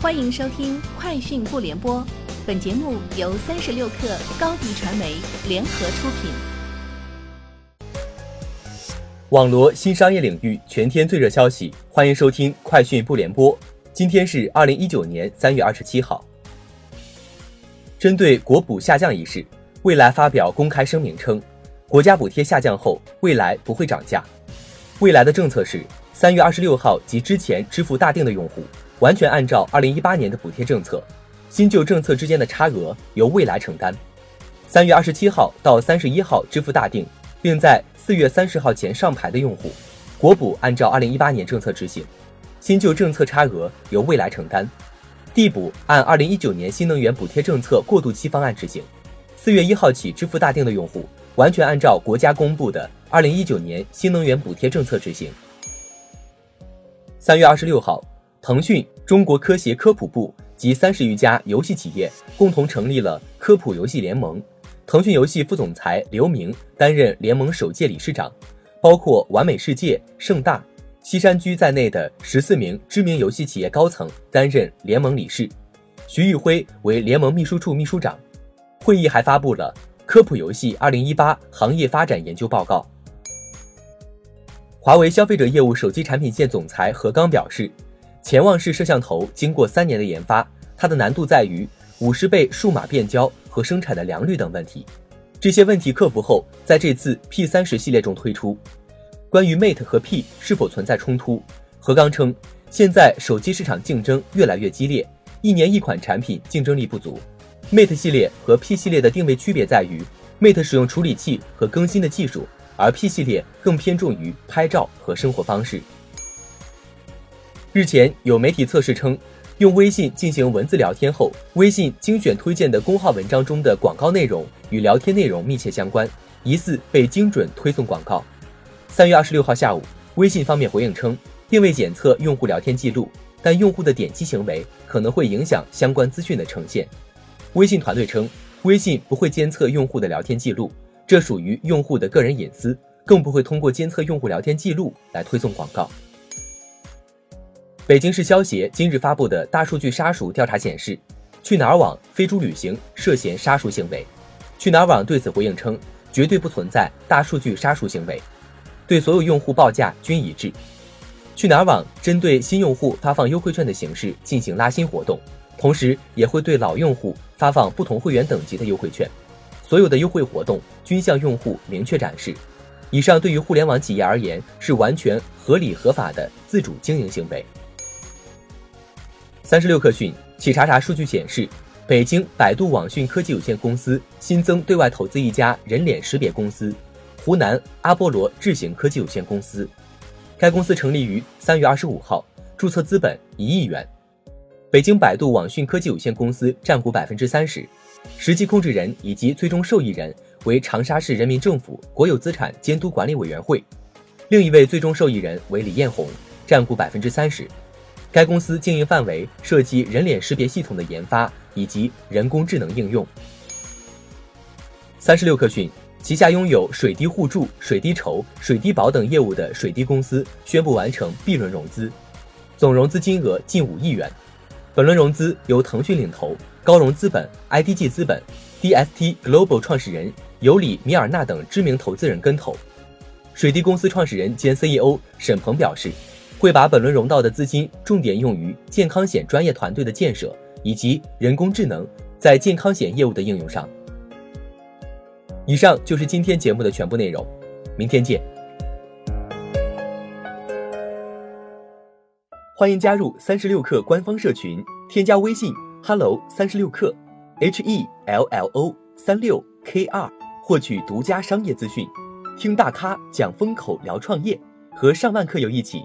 欢迎收听《快讯不联播》，本节目由三十六克高低传媒联合出品。网罗新商业领域全天最热消息，欢迎收听《快讯不联播》。今天是二零一九年三月二十七号。针对国补下降一事，蔚来发表公开声明称，国家补贴下降后，蔚来不会涨价。未来的政策是，三月二十六号及之前支付大定的用户。完全按照二零一八年的补贴政策，新旧政策之间的差额由未来承担。三月二十七号到三十一号支付大定，并在四月三十号前上牌的用户，国补按照二零一八年政策执行，新旧政策差额由未来承担。地补按二零一九年新能源补贴政策过渡期方案执行。四月一号起支付大定的用户，完全按照国家公布的二零一九年新能源补贴政策执行。三月二十六号。腾讯、中国科协科普部及三十余家游戏企业共同成立了科普游戏联盟。腾讯游戏副总裁刘明担任联盟首届理事长，包括完美世界、盛大、西山居在内的十四名知名游戏企业高层担任联盟理事。徐玉辉为联盟秘书处秘书长。会议还发布了科普游戏二零一八行业发展研究报告。华为消费者业务手机产品线总裁何刚表示。潜望式摄像头经过三年的研发，它的难度在于五十倍数码变焦和生产的良率等问题。这些问题克服后，在这次 P 三十系列中推出。关于 Mate 和 P 是否存在冲突，何刚称，现在手机市场竞争越来越激烈，一年一款产品竞争力不足。Mate 系列和 P 系列的定位区别在于，Mate 使用处理器和更新的技术，而 P 系列更偏重于拍照和生活方式。日前有媒体测试称，用微信进行文字聊天后，微信精选推荐的公号文章中的广告内容与聊天内容密切相关，疑似被精准推送广告。三月二十六号下午，微信方面回应称，并未检测用户聊天记录，但用户的点击行为可能会影响相关资讯的呈现。微信团队称，微信不会监测用户的聊天记录，这属于用户的个人隐私，更不会通过监测用户聊天记录来推送广告。北京市消协今日发布的大数据杀熟调查显示，去哪儿网、飞猪旅行涉嫌杀熟行为。去哪儿网对此回应称，绝对不存在大数据杀熟行为，对所有用户报价均一致。去哪儿网针对新用户发放优惠券的形式进行拉新活动，同时也会对老用户发放不同会员等级的优惠券。所有的优惠活动均向用户明确展示。以上对于互联网企业而言是完全合理合法的自主经营行为。三十六氪讯，企查查数据显示，北京百度网讯科技有限公司新增对外投资一家人脸识别公司——湖南阿波罗智行科技有限公司。该公司成立于三月二十五号，注册资本一亿元。北京百度网讯科技有限公司占股百分之三十，实际控制人以及最终受益人为长沙市人民政府国有资产监督管理委员会。另一位最终受益人为李彦宏，占股百分之三十。该公司经营范围涉及人脸识别系统的研发以及人工智能应用。三十六氪讯，旗下拥有水滴互助、水滴筹、水滴保等业务的水滴公司宣布完成 B 轮融资，总融资金额近五亿元。本轮融资由腾讯领投，高融资本、IDG 资本、DST Global 创始人尤里米尔纳等知名投资人跟投。水滴公司创始人兼 CEO 沈鹏表示。会把本轮融到的资金重点用于健康险专业团队的建设，以及人工智能在健康险业务的应用上。以上就是今天节目的全部内容，明天见。欢迎加入三十六氪官方社群，添加微信 hello 三十六氪 h e l l o 三六 k 二，获取独家商业资讯，听大咖讲风口，聊创业，和上万客友一起。